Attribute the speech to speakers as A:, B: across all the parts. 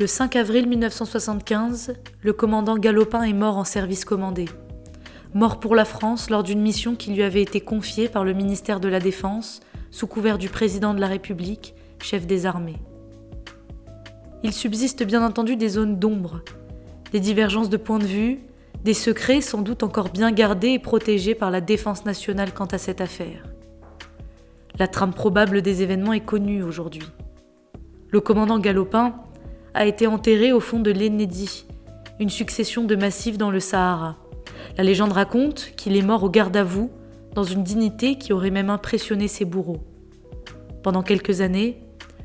A: Le 5 avril 1975, le commandant Galopin est mort en service commandé. Mort pour la France lors d'une mission qui lui avait été confiée par le ministère de la Défense, sous couvert du président de la République, chef des armées. Il subsiste bien entendu des zones d'ombre, des divergences de points de vue, des secrets sans doute encore bien gardés et protégés par la défense nationale quant à cette affaire. La trame probable des événements est connue aujourd'hui. Le commandant Galopin a été enterré au fond de l'Enedi, une succession de massifs dans le Sahara. La légende raconte qu'il est mort au garde à vous, dans une dignité qui aurait même impressionné ses bourreaux. Pendant quelques années,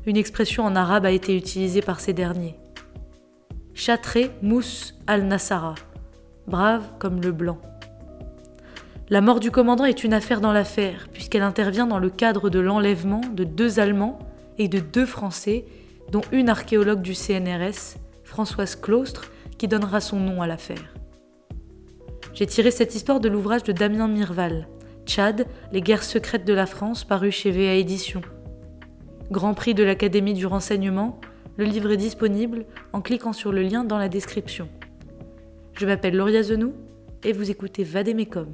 A: une expression en arabe a été utilisée par ces derniers. Chatré Mous al-Nassara, brave comme le blanc. La mort du commandant est une affaire dans l'affaire, puisqu'elle intervient dans le cadre de l'enlèvement de deux Allemands et de deux Français, dont une archéologue du CNRS, Françoise Claustre, qui donnera son nom à l'affaire. J'ai tiré cette histoire de l'ouvrage de Damien Mirval, Tchad, les guerres secrètes de la France, paru chez VA Éditions. Grand prix de l'Académie du renseignement, le livre est disponible en cliquant sur le lien dans la description. Je m'appelle Lauria Zenou et vous écoutez Vadémécom.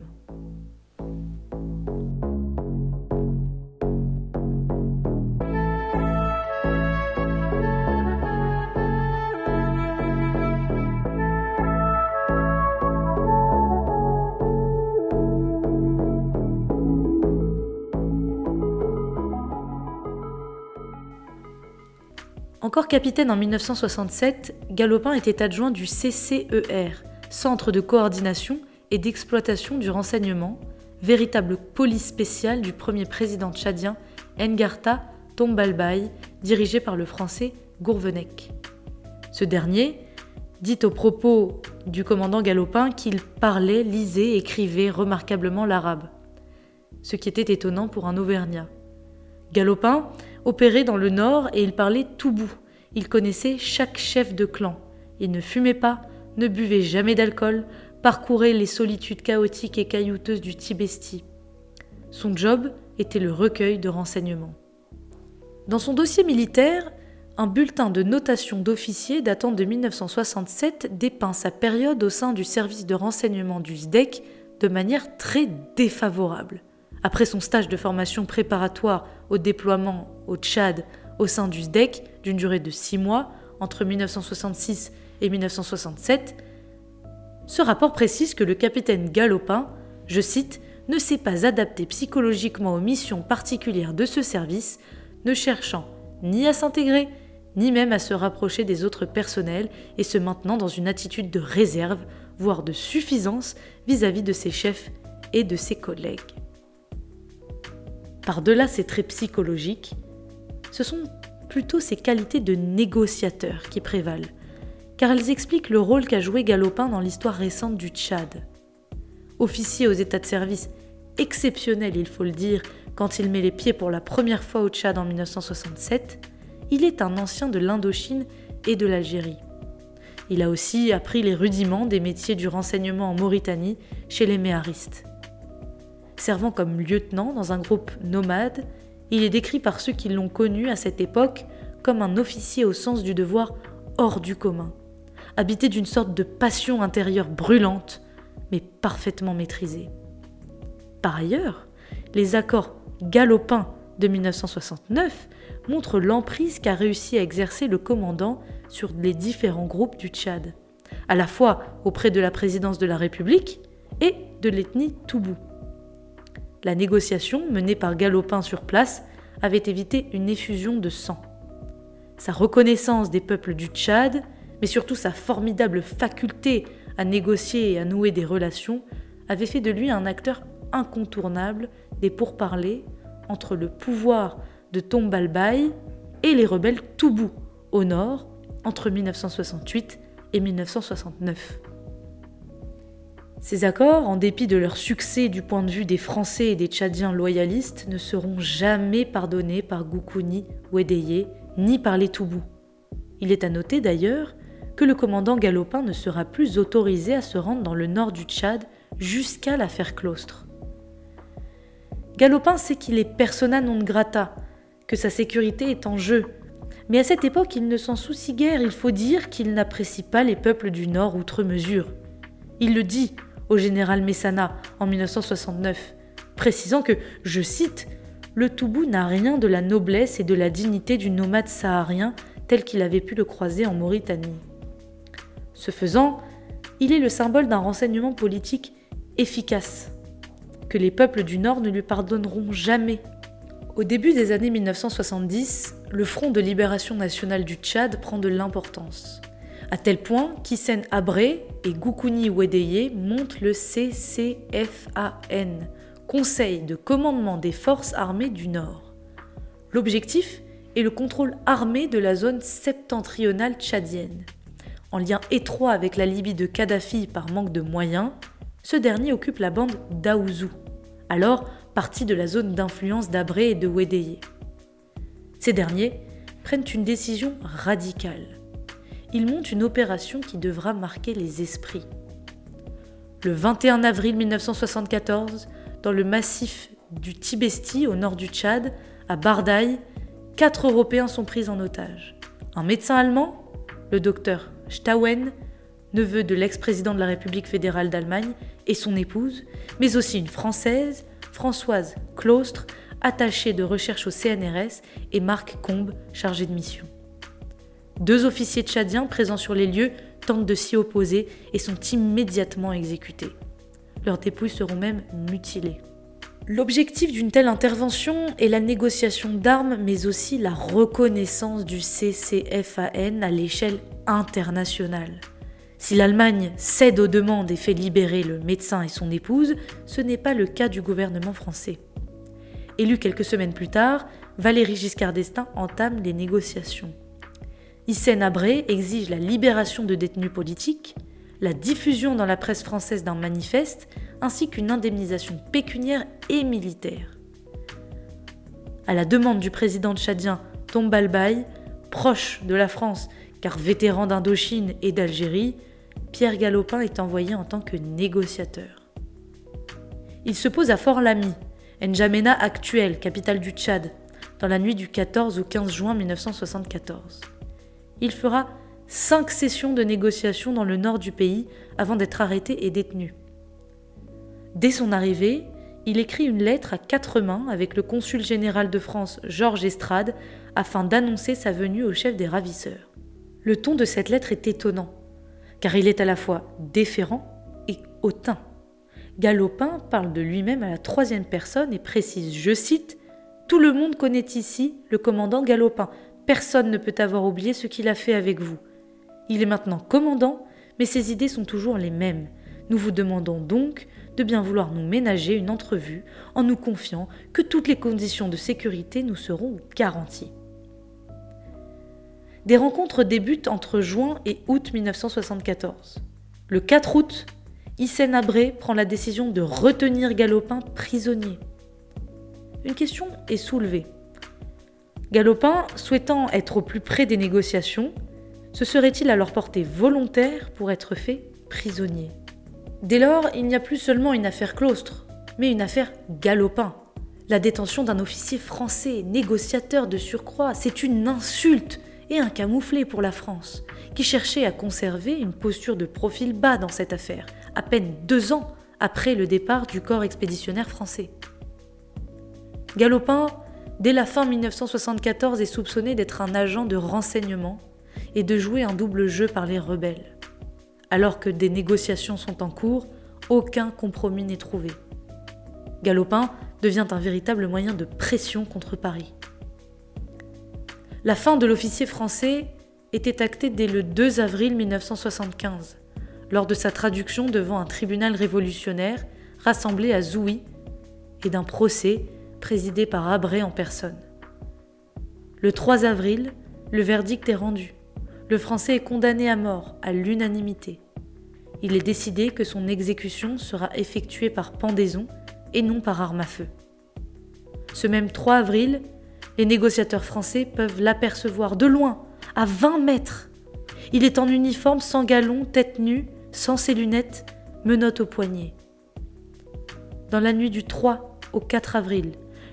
A: Encore capitaine en 1967, Galopin était adjoint du CCER, Centre de coordination et d'exploitation du renseignement, véritable police spéciale du premier président tchadien Ngarta Tombalbaye, dirigé par le français Gourvenec. Ce dernier dit au propos du commandant Galopin qu'il parlait, lisait, écrivait remarquablement l'arabe, ce qui était étonnant pour un Auvergnat. Galopin opérait dans le nord et il parlait tout bout. Il connaissait chaque chef de clan. Il ne fumait pas, ne buvait jamais d'alcool, parcourait les solitudes chaotiques et caillouteuses du Tibesti. Son job était le recueil de renseignements. Dans son dossier militaire, un bulletin de notation d'officier datant de 1967 dépeint sa période au sein du service de renseignement du SDEC de manière très défavorable. Après son stage de formation préparatoire au déploiement au Tchad au sein du SDEC d'une durée de six mois entre 1966 et 1967, ce rapport précise que le capitaine Galopin, je cite, ne s'est pas adapté psychologiquement aux missions particulières de ce service, ne cherchant ni à s'intégrer, ni même à se rapprocher des autres personnels et se maintenant dans une attitude de réserve, voire de suffisance vis-à-vis -vis de ses chefs et de ses collègues. Par-delà ces traits psychologiques, ce sont plutôt ses qualités de négociateur qui prévalent, car elles expliquent le rôle qu'a joué Galopin dans l'histoire récente du Tchad. Officier aux états de service exceptionnel, il faut le dire, quand il met les pieds pour la première fois au Tchad en 1967, il est un ancien de l'Indochine et de l'Algérie. Il a aussi appris les rudiments des métiers du renseignement en Mauritanie chez les méharistes servant comme lieutenant dans un groupe nomade, il est décrit par ceux qui l'ont connu à cette époque comme un officier au sens du devoir hors du commun, habité d'une sorte de passion intérieure brûlante, mais parfaitement maîtrisée. Par ailleurs, les accords galopins de 1969 montrent l'emprise qu'a réussi à exercer le commandant sur les différents groupes du Tchad, à la fois auprès de la présidence de la République et de l'ethnie Toubou. La négociation menée par Galopin sur place avait évité une effusion de sang. Sa reconnaissance des peuples du Tchad, mais surtout sa formidable faculté à négocier et à nouer des relations, avait fait de lui un acteur incontournable des pourparlers entre le pouvoir de Tombalbaye et les rebelles Toubou au nord entre 1968 et 1969. Ces accords, en dépit de leur succès du point de vue des Français et des Tchadiens loyalistes, ne seront jamais pardonnés par Goukouni ou Edeye, ni par les Toubous. Il est à noter d'ailleurs que le commandant Galopin ne sera plus autorisé à se rendre dans le nord du Tchad jusqu'à l'affaire Claustre. Galopin sait qu'il est persona non grata, que sa sécurité est en jeu, Mais à cette époque, il ne s'en soucie guère, il faut dire qu'il n'apprécie pas les peuples du Nord outre mesure. Il le dit au général Messana en 1969, précisant que, je cite, le Toubou n'a rien de la noblesse et de la dignité du nomade saharien tel qu'il avait pu le croiser en Mauritanie. Ce faisant, il est le symbole d'un renseignement politique efficace, que les peuples du Nord ne lui pardonneront jamais. Au début des années 1970, le Front de libération nationale du Tchad prend de l'importance, à tel point qu'Hissène Abré et Goukouni Wedeye montent le CCFAN, Conseil de commandement des forces armées du Nord. L'objectif est le contrôle armé de la zone septentrionale tchadienne. En lien étroit avec la Libye de Kadhafi par manque de moyens, ce dernier occupe la bande d'Aouzou, alors partie de la zone d'influence d'Abré et de Wedeye. Ces derniers prennent une décision radicale. Ils montent une opération qui devra marquer les esprits. Le 21 avril 1974, dans le massif du Tibesti au nord du Tchad, à Bardaï, quatre Européens sont pris en otage. Un médecin allemand, le docteur Stauen, neveu de l'ex-président de la République fédérale d'Allemagne, et son épouse, mais aussi une Française, Françoise Claustre, attachée de recherche au CNRS, et Marc Combe, chargé de mission. Deux officiers tchadiens présents sur les lieux tentent de s'y opposer et sont immédiatement exécutés. Leurs dépouilles seront même mutilées. L'objectif d'une telle intervention est la négociation d'armes, mais aussi la reconnaissance du CCFAN à l'échelle internationale. Si l'Allemagne cède aux demandes et fait libérer le médecin et son épouse, ce n'est pas le cas du gouvernement français. Élu quelques semaines plus tard, Valéry Giscard d'Estaing entame les négociations. Hissène Abré exige la libération de détenus politiques, la diffusion dans la presse française d'un manifeste, ainsi qu'une indemnisation pécuniaire et militaire. À la demande du président tchadien Tombalbaye, proche de la France car vétéran d'Indochine et d'Algérie, Pierre Galopin est envoyé en tant que négociateur. Il se pose à Fort-Lamy, N'Djamena actuelle, capitale du Tchad, dans la nuit du 14 au 15 juin 1974. Il fera cinq sessions de négociations dans le nord du pays avant d'être arrêté et détenu. Dès son arrivée, il écrit une lettre à quatre mains avec le consul général de France Georges Estrade afin d'annoncer sa venue au chef des ravisseurs. Le ton de cette lettre est étonnant, car il est à la fois déférent et hautain. Galopin parle de lui-même à la troisième personne et précise, je cite, Tout le monde connaît ici le commandant Galopin. Personne ne peut avoir oublié ce qu'il a fait avec vous. Il est maintenant commandant, mais ses idées sont toujours les mêmes. Nous vous demandons donc de bien vouloir nous ménager une entrevue en nous confiant que toutes les conditions de sécurité nous seront garanties. Des rencontres débutent entre juin et août 1974. Le 4 août, Hissène Abré prend la décision de retenir Galopin prisonnier. Une question est soulevée. Galopin, souhaitant être au plus près des négociations, se serait-il alors porté volontaire pour être fait prisonnier? Dès lors, il n'y a plus seulement une affaire Claustre, mais une affaire Galopin. La détention d'un officier français, négociateur de surcroît, c'est une insulte et un camouflet pour la France, qui cherchait à conserver une posture de profil bas dans cette affaire, à peine deux ans après le départ du corps expéditionnaire français. Galopin, dès la fin 1974, est soupçonné d'être un agent de renseignement et de jouer un double jeu par les rebelles. Alors que des négociations sont en cours, aucun compromis n'est trouvé. Galopin devient un véritable moyen de pression contre Paris. La fin de l'officier français était actée dès le 2 avril 1975, lors de sa traduction devant un tribunal révolutionnaire rassemblé à Zouy et d'un procès présidé par Abré en personne. Le 3 avril, le verdict est rendu. Le Français est condamné à mort à l'unanimité. Il est décidé que son exécution sera effectuée par pendaison et non par arme à feu. Ce même 3 avril, les négociateurs français peuvent l'apercevoir de loin, à 20 mètres. Il est en uniforme, sans galon, tête nue, sans ses lunettes, menottes au poignet. Dans la nuit du 3 au 4 avril,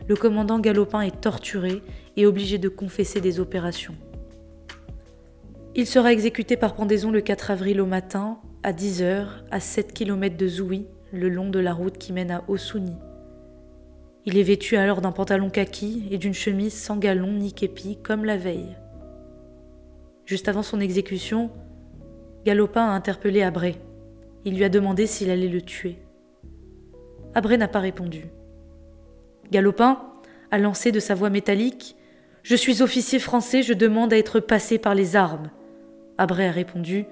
A: le commandant Galopin est torturé et obligé de confesser des opérations. Il sera exécuté par pendaison le 4 avril au matin, à 10h, à 7 km de Zoui, le long de la route qui mène à Ossouni. Il est vêtu alors d'un pantalon kaki et d'une chemise sans galon ni képi, comme la veille. Juste avant son exécution, Galopin a interpellé Abré. Il lui a demandé s'il allait le tuer. Abré n'a pas répondu. Galopin a lancé de sa voix métallique Je suis officier français, je demande à être passé par les armes. Abré a répondu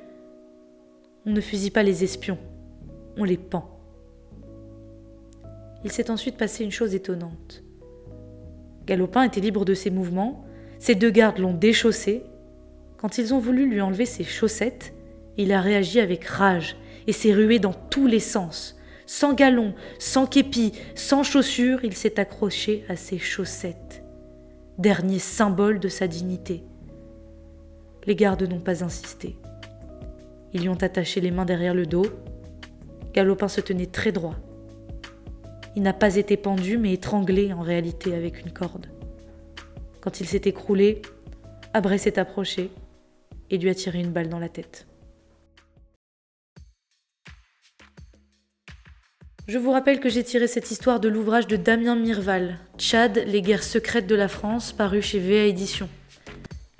A: On ne fusille pas les espions, on les pend. Il s'est ensuite passé une chose étonnante. Galopin était libre de ses mouvements, ses deux gardes l'ont déchaussé. Quand ils ont voulu lui enlever ses chaussettes, il a réagi avec rage et s'est rué dans tous les sens. Sans galon, sans képi, sans chaussures, il s'est accroché à ses chaussettes, dernier symbole de sa dignité. Les gardes n'ont pas insisté. Ils lui ont attaché les mains derrière le dos. Galopin se tenait très droit. Il n'a pas été pendu, mais étranglé en réalité avec une corde. Quand il s'est écroulé, Abré s'est approché et lui a tiré une balle dans la tête. Je vous rappelle que j'ai tiré cette histoire de l'ouvrage de Damien Mirval, Tchad, les guerres secrètes de la France, paru chez VA Édition.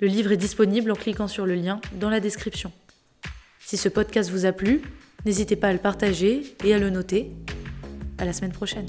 A: Le livre est disponible en cliquant sur le lien dans la description. Si ce podcast vous a plu, n'hésitez pas à le partager et à le noter à la semaine prochaine.